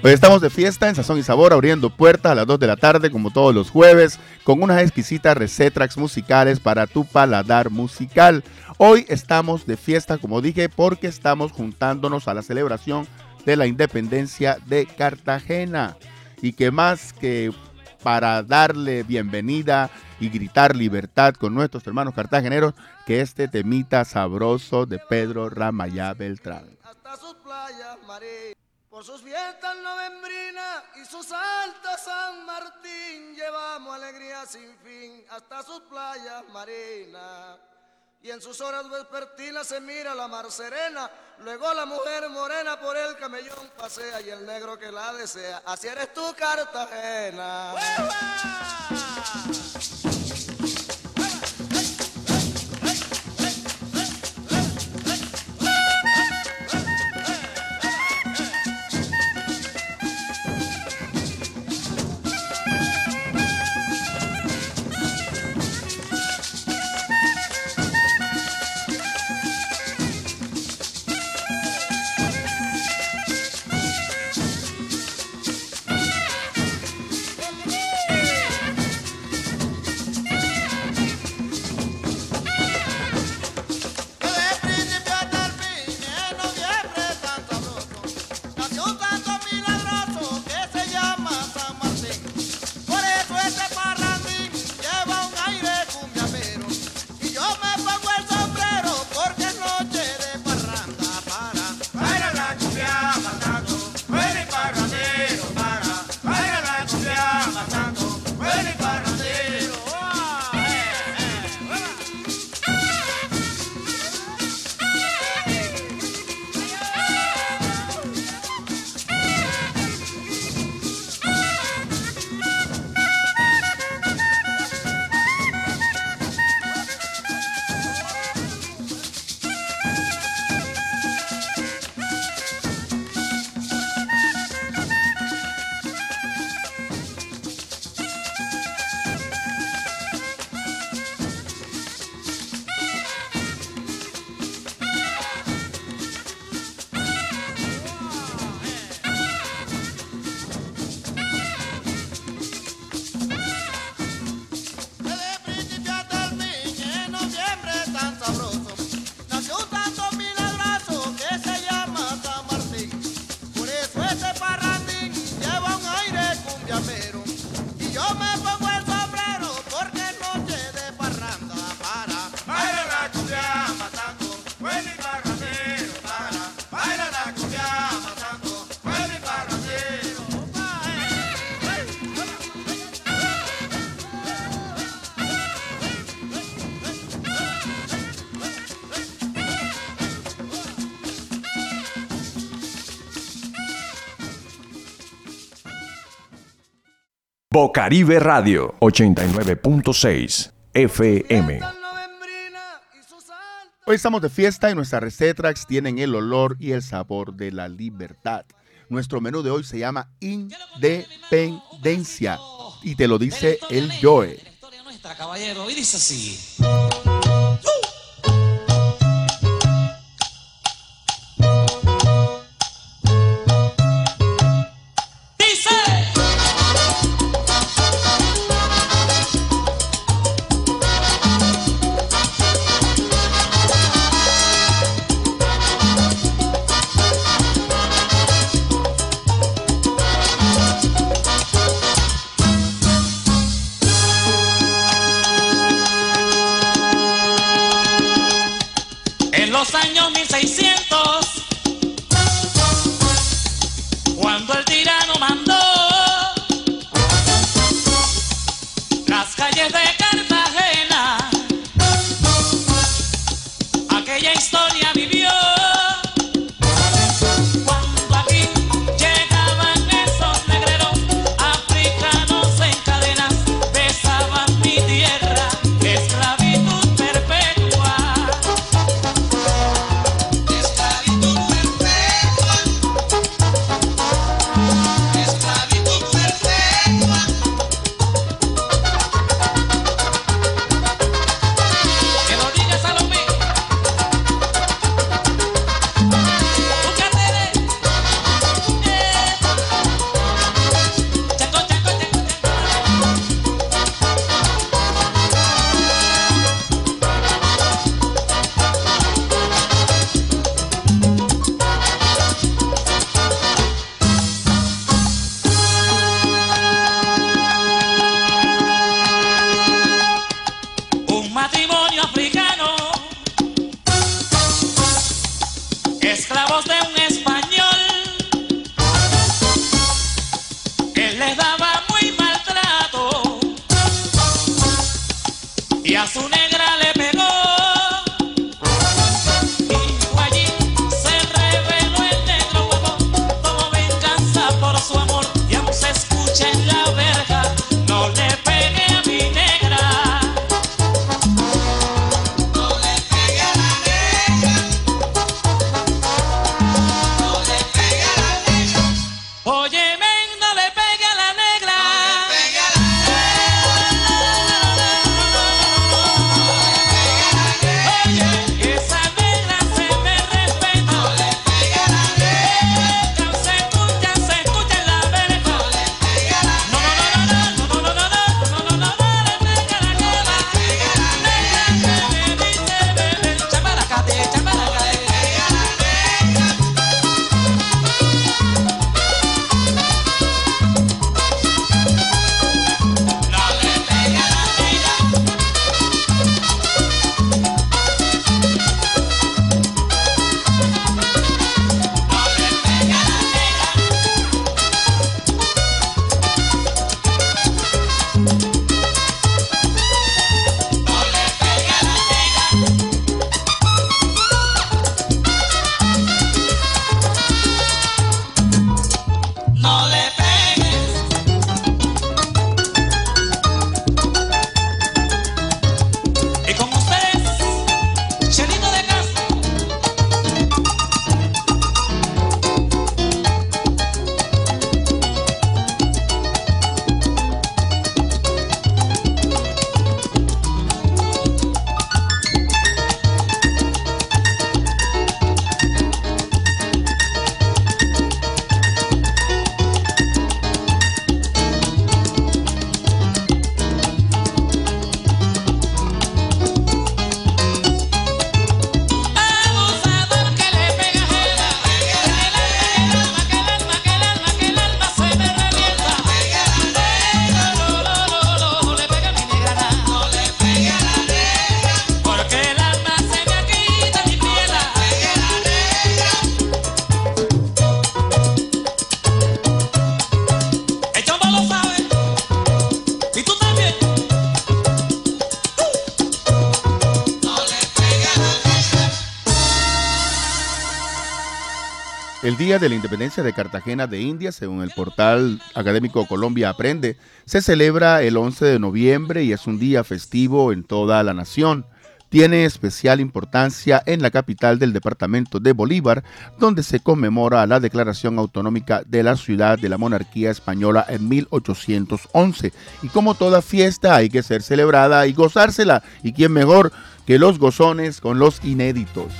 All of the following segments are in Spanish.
Hoy estamos de fiesta en Sazón y Sabor, abriendo puertas a las 2 de la tarde, como todos los jueves, con unas exquisitas recetas musicales para tu paladar musical. Hoy estamos de fiesta, como dije, porque estamos juntándonos a la celebración de la independencia de Cartagena. Y que más que para darle bienvenida y gritar libertad con nuestros hermanos cartageneros, que este temita sabroso de Pedro Ramayá Beltrán. Hasta sus playas, por sus fiestas novembrinas y sus altas San Martín, llevamos alegría sin fin hasta sus playas marinas. Y en sus horas vespertinas se mira la mar serena, luego la mujer morena por el camellón pasea y el negro que la desea. Así eres tú, Cartagena. Bocaribe Radio 89.6 FM. Hoy estamos de fiesta y nuestras recetas tienen el olor y el sabor de la libertad. Nuestro menú de hoy se llama Independencia y te lo dice el Joe. caballero, y dice así. El Día de la Independencia de Cartagena de India, según el portal académico Colombia Aprende, se celebra el 11 de noviembre y es un día festivo en toda la nación. Tiene especial importancia en la capital del departamento de Bolívar, donde se conmemora la declaración autonómica de la ciudad de la monarquía española en 1811. Y como toda fiesta hay que ser celebrada y gozársela, y quién mejor que los gozones con los inéditos.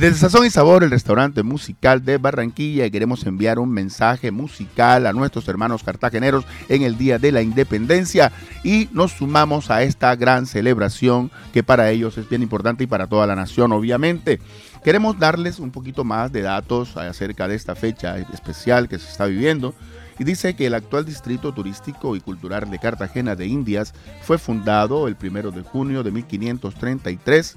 Desde Sazón y Sabor, el restaurante musical de Barranquilla, queremos enviar un mensaje musical a nuestros hermanos cartageneros en el Día de la Independencia y nos sumamos a esta gran celebración que para ellos es bien importante y para toda la nación, obviamente. Queremos darles un poquito más de datos acerca de esta fecha especial que se está viviendo. Y dice que el actual distrito turístico y cultural de Cartagena de Indias fue fundado el 1 de junio de 1533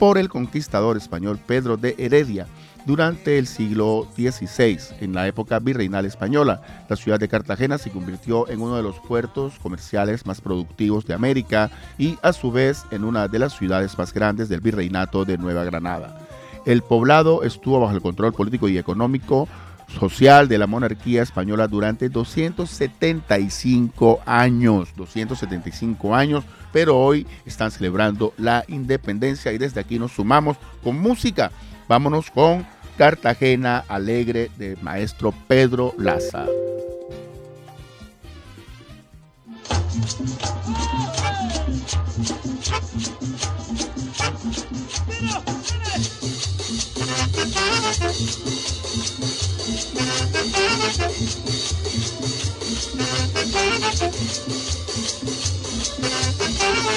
por el conquistador español Pedro de Heredia durante el siglo XVI, en la época virreinal española. La ciudad de Cartagena se convirtió en uno de los puertos comerciales más productivos de América y a su vez en una de las ciudades más grandes del virreinato de Nueva Granada. El poblado estuvo bajo el control político y económico social de la monarquía española durante 275 años, 275 años, pero hoy están celebrando la independencia y desde aquí nos sumamos con música. Vámonos con Cartagena Alegre de maestro Pedro Laza.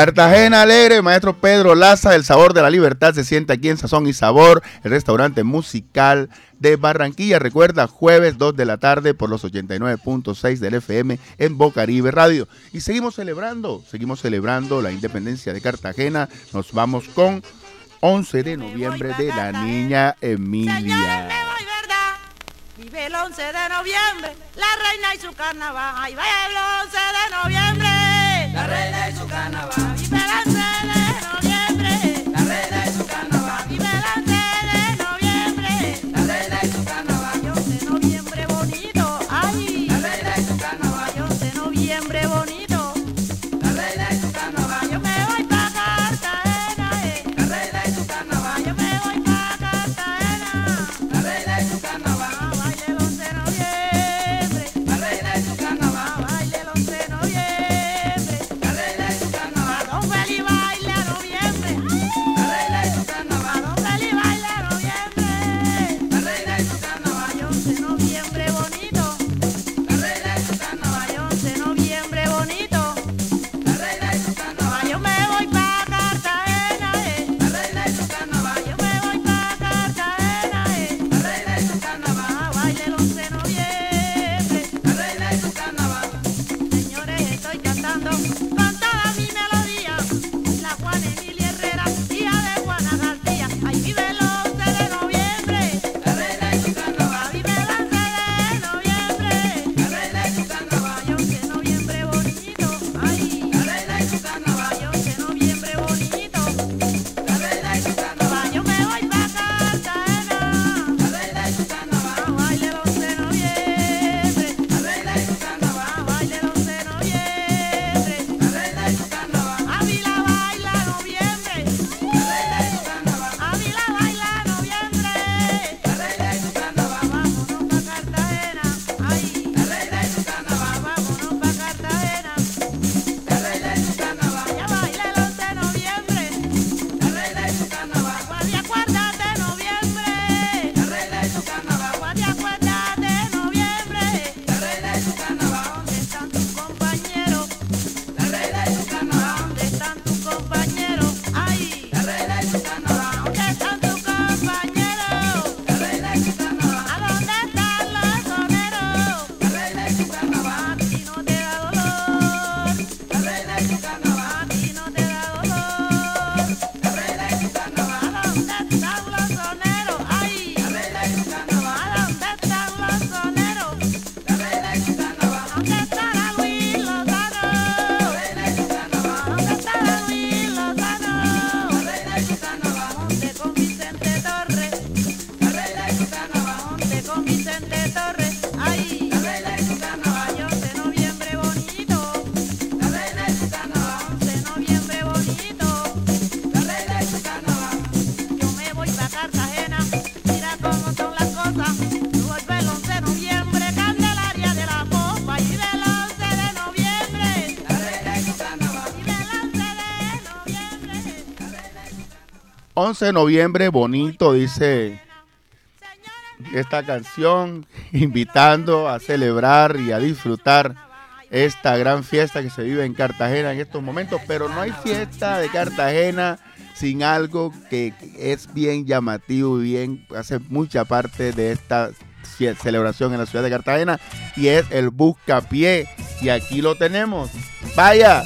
Cartagena Alegre, maestro Pedro Laza, el sabor de la libertad se siente aquí en Sazón y Sabor, el restaurante musical de Barranquilla. Recuerda, jueves 2 de la tarde por los 89.6 del FM en Bocaribe Radio. Y seguimos celebrando, seguimos celebrando la independencia de Cartagena. Nos vamos con 11 de noviembre de la niña Señores, Emilia. me voy, ¿verdad? Vive el 11 de noviembre, la reina y su carnaval. Ahí va el 11 de noviembre. La reina y su carnaval. 11 de noviembre, bonito, dice esta canción, invitando a celebrar y a disfrutar esta gran fiesta que se vive en Cartagena en estos momentos, pero no hay fiesta de Cartagena sin algo que es bien llamativo y bien hace mucha parte de esta ce- celebración en la ciudad de Cartagena y es el Buscapié y aquí lo tenemos. Vaya.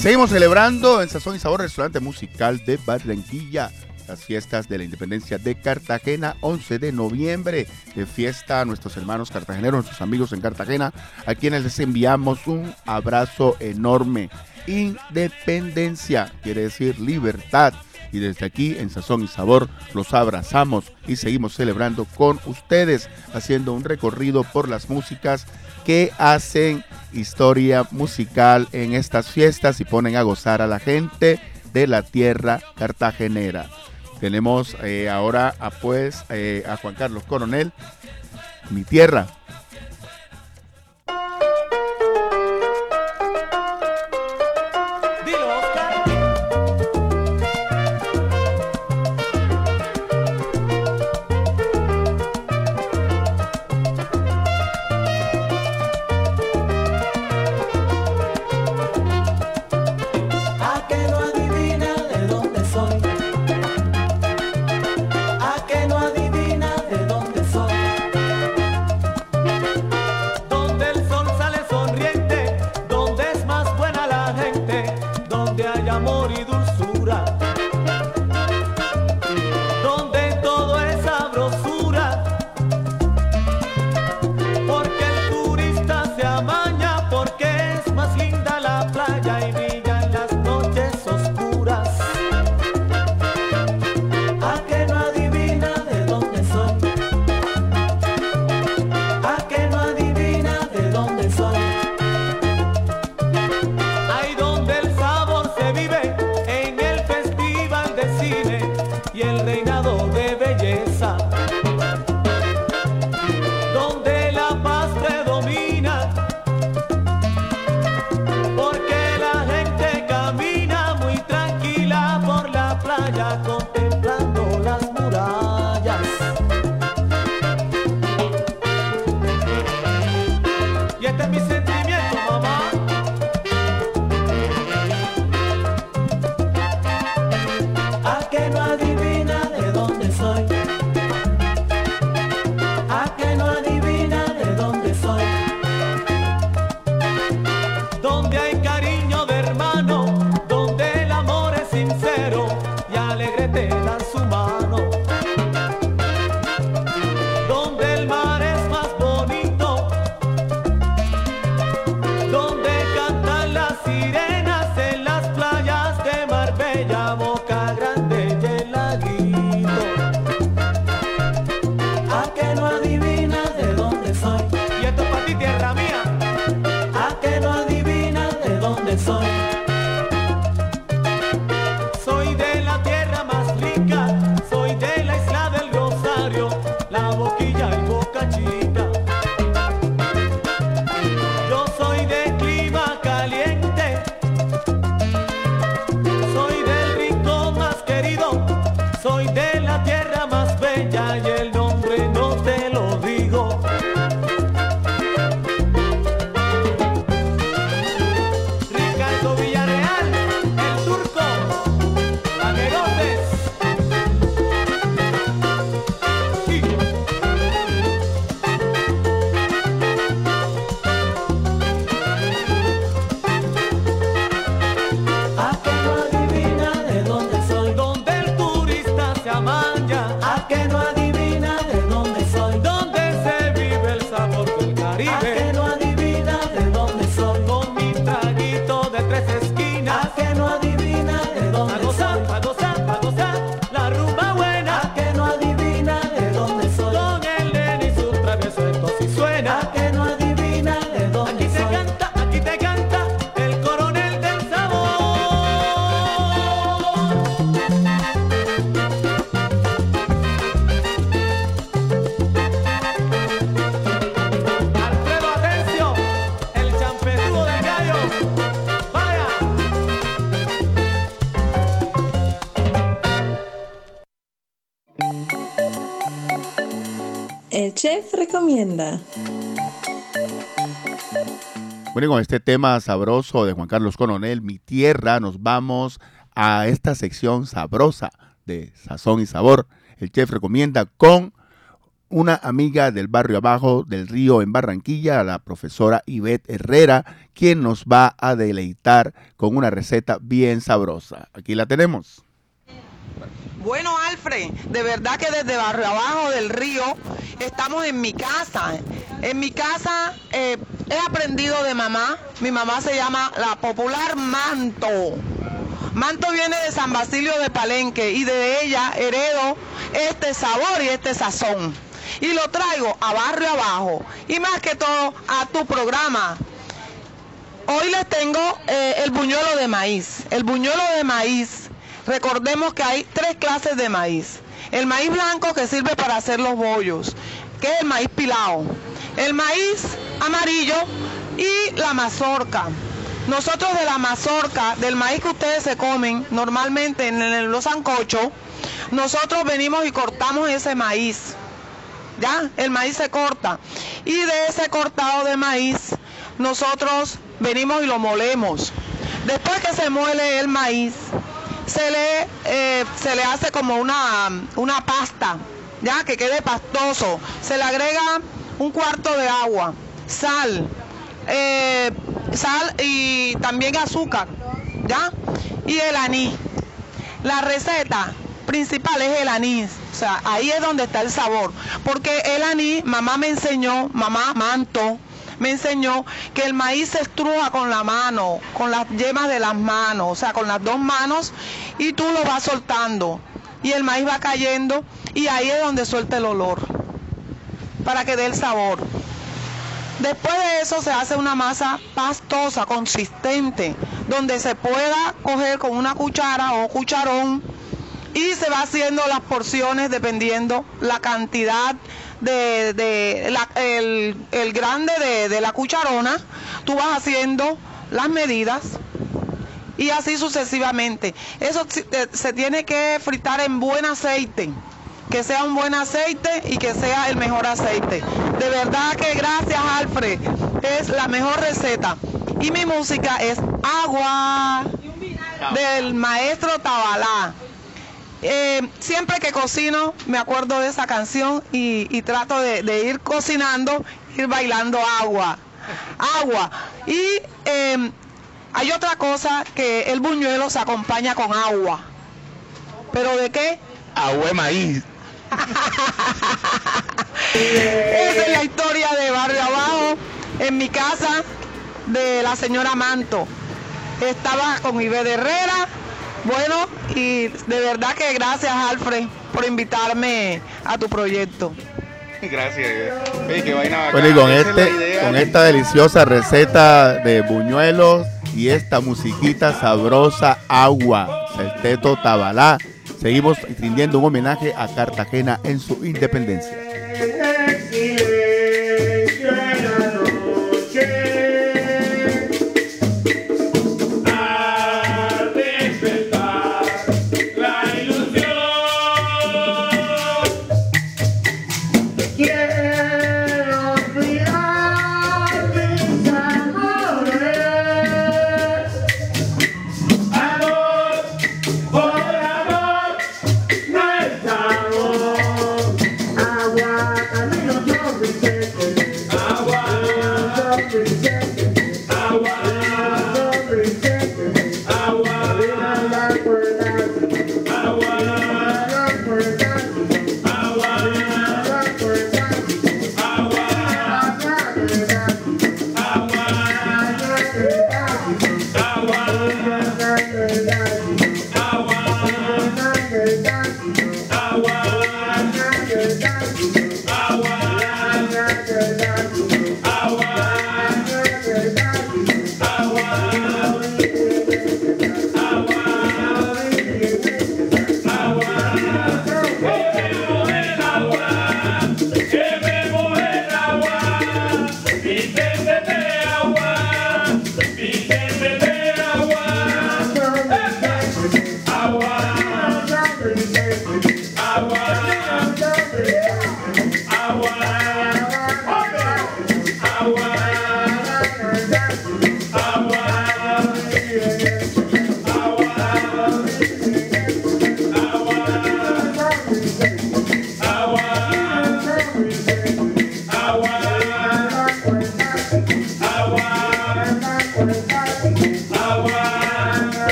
Seguimos celebrando en Sazón y Sabor, restaurante musical de Barranquilla. Las fiestas de la independencia de Cartagena, 11 de noviembre, de fiesta a nuestros hermanos cartageneros, nuestros amigos en Cartagena, a quienes les enviamos un abrazo enorme. Independencia quiere decir libertad. Y desde aquí en Sazón y Sabor los abrazamos y seguimos celebrando con ustedes, haciendo un recorrido por las músicas que hacen historia musical en estas fiestas y ponen a gozar a la gente de la tierra cartagenera. Tenemos eh, ahora pues, eh, a Juan Carlos Coronel, mi tierra. Tema sabroso de Juan Carlos Coronel, Mi Tierra, nos vamos a esta sección sabrosa de Sazón y Sabor. El chef recomienda con una amiga del barrio abajo del río en Barranquilla, la profesora Ivette Herrera, quien nos va a deleitar con una receta bien sabrosa. Aquí la tenemos. Bueno, Alfred, de verdad que desde Barrio Abajo del Río estamos en mi casa. En mi casa eh, he aprendido de mamá. Mi mamá se llama la popular Manto. Manto viene de San Basilio de Palenque y de ella heredo este sabor y este sazón. Y lo traigo a Barrio Abajo y más que todo a tu programa, Hoy les tengo eh, el buñuelo de maíz. El buñuelo de maíz, recordemos que hay tres clases de maíz. El maíz blanco que sirve para hacer los bollos, que es el maíz pilao. El maíz amarillo y la mazorca. Nosotros de la mazorca, del maíz que ustedes se comen normalmente en los sancochos, nosotros venimos y cortamos ese maíz. ¿ya? El maíz se corta. Y de ese cortado de maíz, nosotros venimos y lo molemos. Después que se muele el maíz, se le, eh, se le hace como una, una pasta, ya que quede pastoso. Se le agrega un cuarto de agua, sal, eh, sal y también azúcar, ¿ya? Y el anís. La receta principal es el anís. O sea, ahí es donde está el sabor. Porque el anís, mamá me enseñó, mamá Manto, me enseñó que el maíz se estruja con la mano, con las yemas de las manos, o sea, con las dos manos, y tú lo vas soltando. Y el maíz va cayendo, y ahí es donde suelta el olor, para que dé el sabor. Después de eso se hace una masa pastosa, consistente, donde se pueda coger con una cuchara o cucharón y se va haciendo las porciones dependiendo la cantidad de, de la- el, el grande de, de la cucharona. Tú vas haciendo las medidas y así sucesivamente. Eso eh, se tiene que fritar en buen aceite, que sea un buen aceite y que sea el mejor aceite. De verdad que gracias Alfred, es la mejor receta. Y mi música es Agua del maestro Tabalá. Eh, siempre que cocino me acuerdo de esa canción y, y trato de, de ir cocinando, ir bailando agua. Agua. Y eh, hay otra cosa que el buñuelo se acompaña con agua. ¿Pero de qué? Agua de maíz. Esa es la historia de Barrio Abajo en mi casa de la señora Manto. Estaba con Ibe de Herrera. Bueno, y de verdad que gracias Alfred por invitarme a tu proyecto. Gracias. Qué vaina bacana. Bueno, y con, Esa este, idea. con esta deliciosa receta de buñuelos y esta musiquita sabrosa, agua, Celteto Tabalá, seguimos rindiendo un homenaje a Cartagena en su independencia.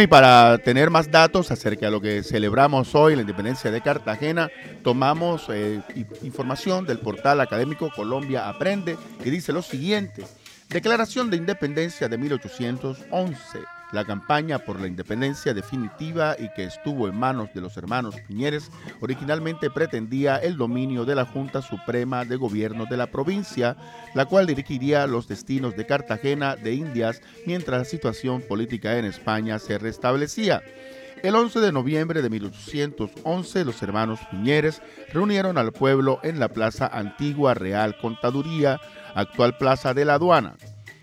Y para tener más datos acerca de lo que celebramos hoy, la independencia de Cartagena, tomamos eh, información del portal académico Colombia Aprende, que dice lo siguiente. Declaración de Independencia de 1811. La campaña por la independencia definitiva y que estuvo en manos de los hermanos Piñeres originalmente pretendía el dominio de la Junta Suprema de Gobierno de la provincia, la cual dirigiría los destinos de Cartagena de Indias mientras la situación política en España se restablecía. El 11 de noviembre de 1811, los hermanos Piñeres reunieron al pueblo en la Plaza Antigua Real Contaduría, actual Plaza de la Aduana.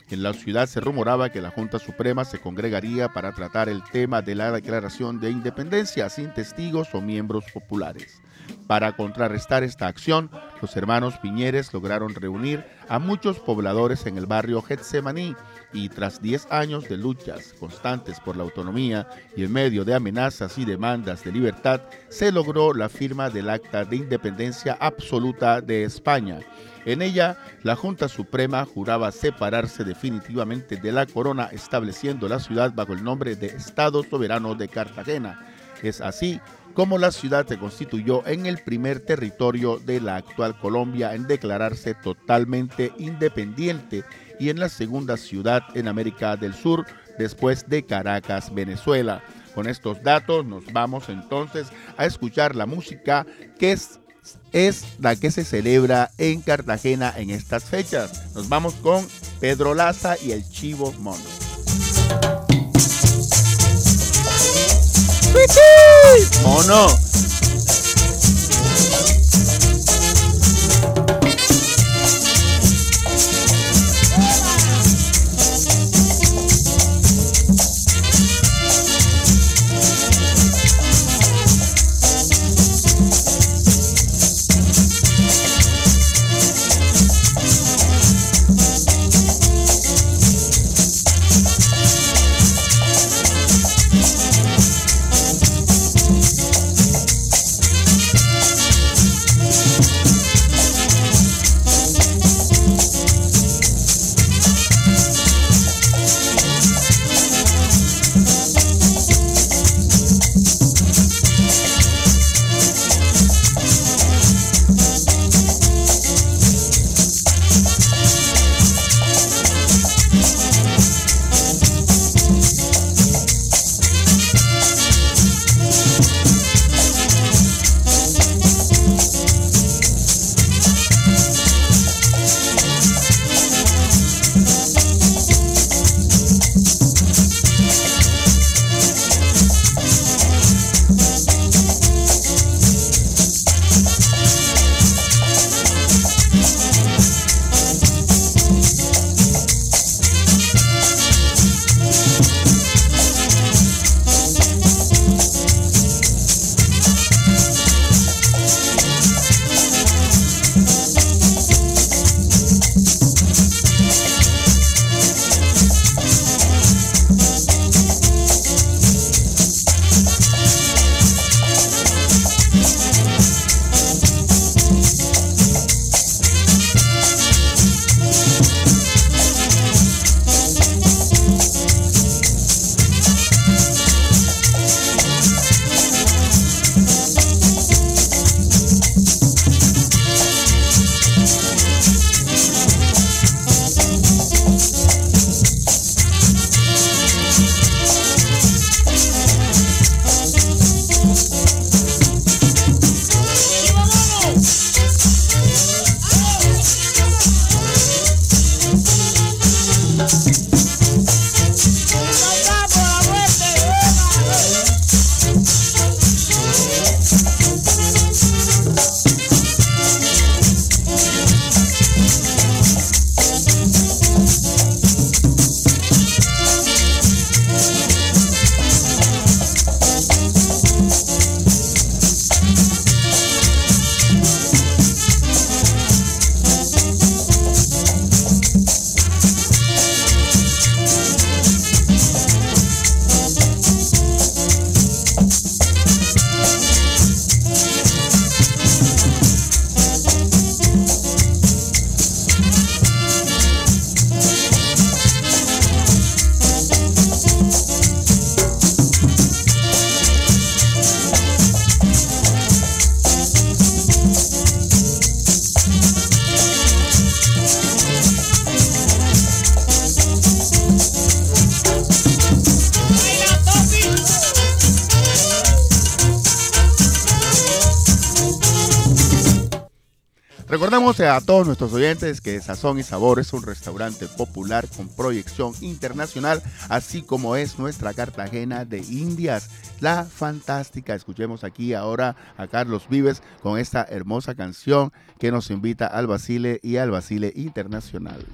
En la ciudad se rumoraba que la Junta Suprema se congregaría para tratar el tema de la declaración de independencia sin testigos o miembros populares. Para contrarrestar esta acción, los hermanos Piñeres lograron reunir a muchos pobladores en el barrio Getsemaní y tras 10 años de luchas constantes por la autonomía y en medio de amenazas y demandas de libertad, se logró la firma del Acta de Independencia Absoluta de España. En ella, la Junta Suprema juraba separarse definitivamente de la corona, estableciendo la ciudad bajo el nombre de Estado Soberano de Cartagena. Es así como la ciudad se constituyó en el primer territorio de la actual Colombia en declararse totalmente independiente y en la segunda ciudad en América del Sur después de Caracas, Venezuela. Con estos datos nos vamos entonces a escuchar la música que es, es la que se celebra en Cartagena en estas fechas. Nos vamos con Pedro Laza y el Chivo Mono. Mono. nuestros oyentes que Sazón y Sabor es un restaurante popular con proyección internacional, así como es nuestra Cartagena de Indias, la fantástica. Escuchemos aquí ahora a Carlos Vives con esta hermosa canción que nos invita al Basile y al Basile Internacional.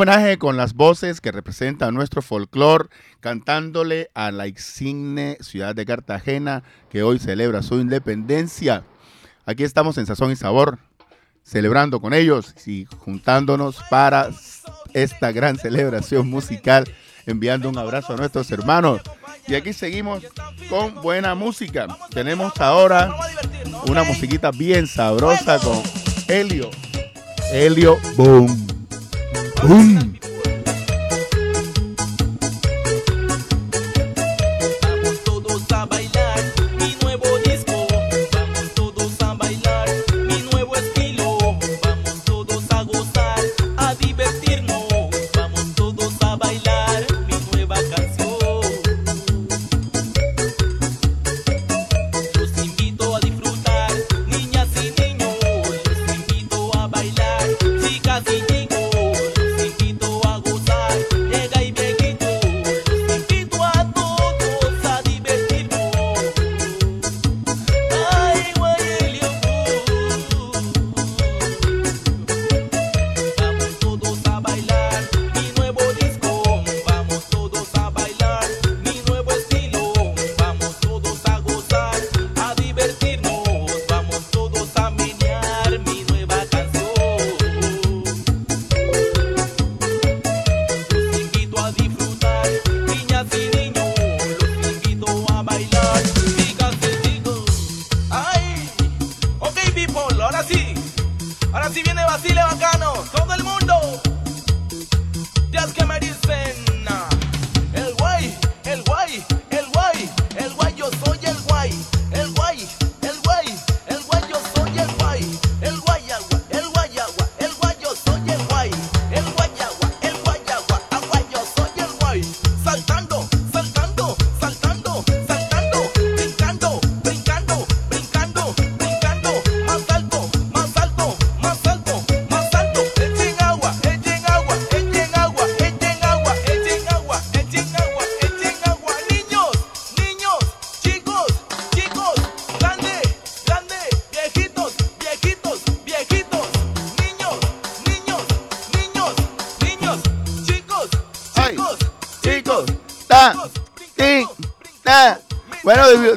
homenaje con las voces que representan nuestro folclore, cantándole a la insigne ciudad de Cartagena que hoy celebra su independencia. Aquí estamos en Sazón y Sabor, celebrando con ellos y juntándonos para esta gran celebración musical, enviando un abrazo a nuestros hermanos. Y aquí seguimos con buena música. Tenemos ahora una musiquita bien sabrosa con Helio. Helio Boom. Boom.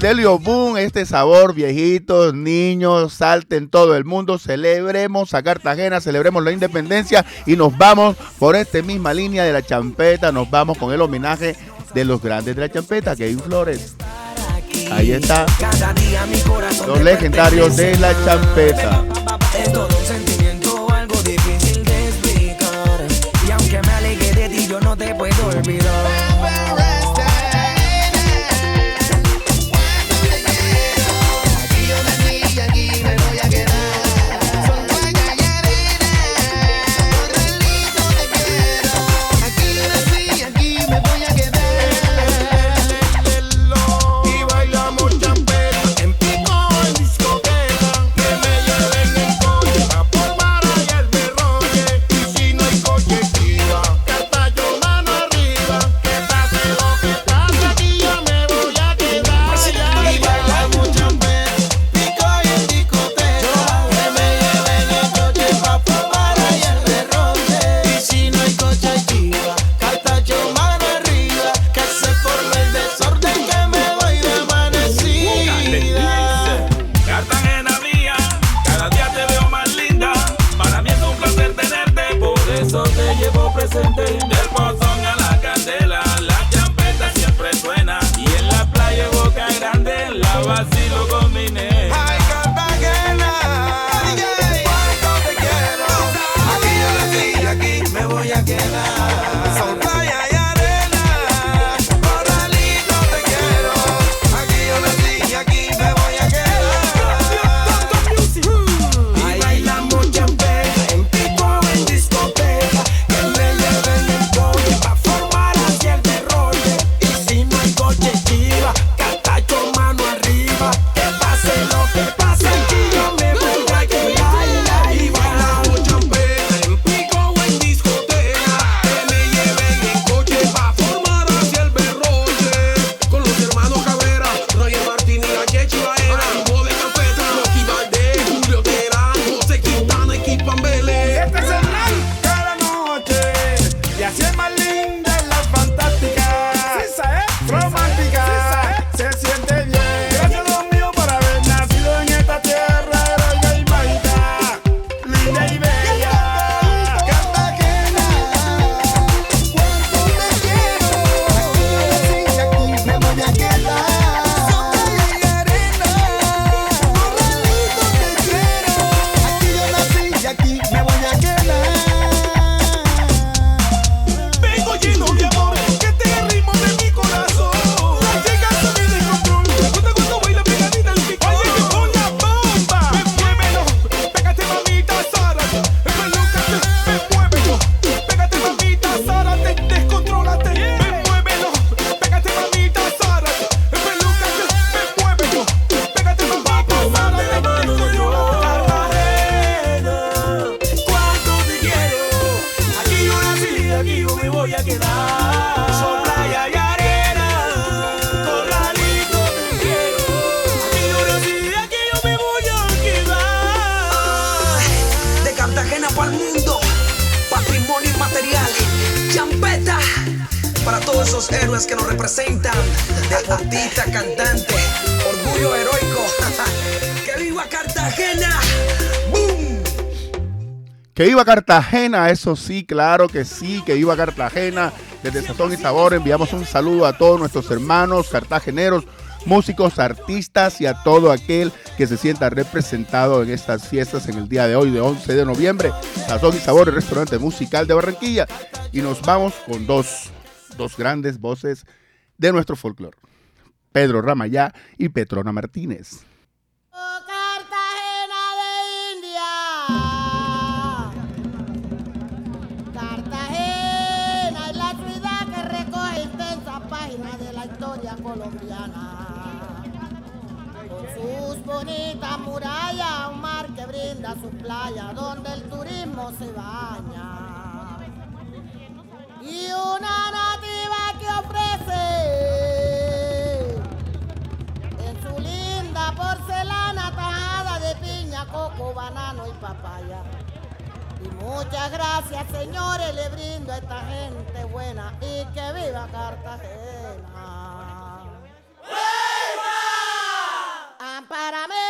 Delio Boom, este sabor, viejitos, niños, salten todo el mundo, celebremos a Cartagena, celebremos la independencia y nos vamos por esta misma línea de la champeta, nos vamos con el homenaje de los grandes de la champeta, Kevin Flores. Ahí está. Los legendarios de la champeta. algo difícil de explicar. Y aunque me alegué de ti, yo no te puedo olvidar. Cartagena, eso sí, claro que sí, que viva Cartagena. Desde Sazón y Sabor enviamos un saludo a todos nuestros hermanos cartageneros, músicos, artistas y a todo aquel que se sienta representado en estas fiestas en el día de hoy, de 11 de noviembre. Sazón y Sabor, el restaurante musical de Barranquilla. Y nos vamos con dos, dos grandes voces de nuestro folclore. Pedro Ramayá y Petrona Martínez. bonita muralla, un mar que brinda sus playas, donde el turismo se baña. Y una nativa que ofrece en su linda porcelana tajada de piña, coco, banano y papaya. Y muchas gracias, señores, le brindo a esta gente buena y que viva Cartagena. para mí.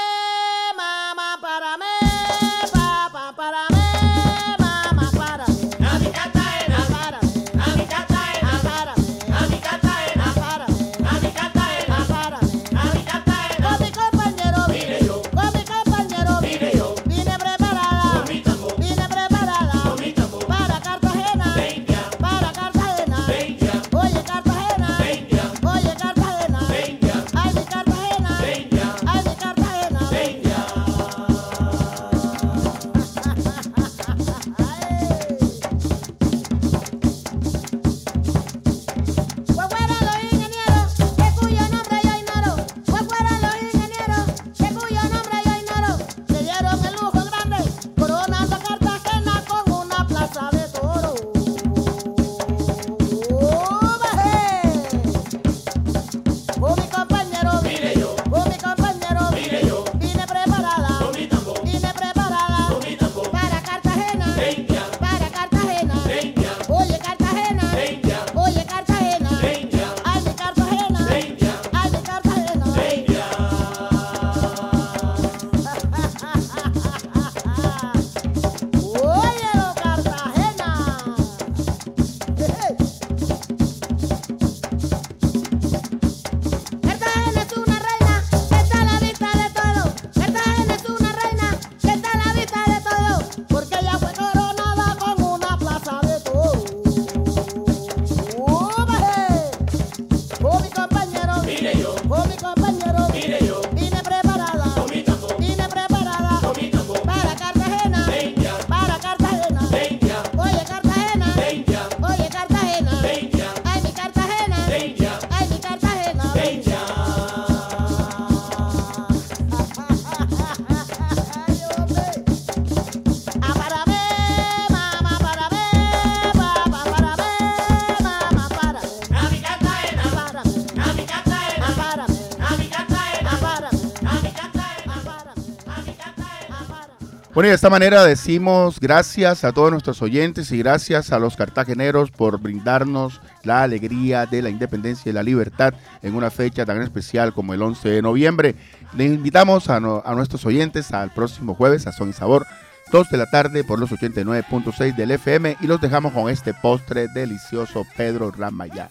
Bueno, y de esta manera decimos gracias a todos nuestros oyentes y gracias a los cartageneros por brindarnos la alegría de la independencia y la libertad en una fecha tan especial como el 11 de noviembre. Les invitamos a, nuestros oyentes al próximo jueves a Son y Sabor, 2 de la tarde por los 89.6 del FM y los dejamos con este postre delicioso Pedro Ramayá.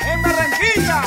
¡En Barranquilla!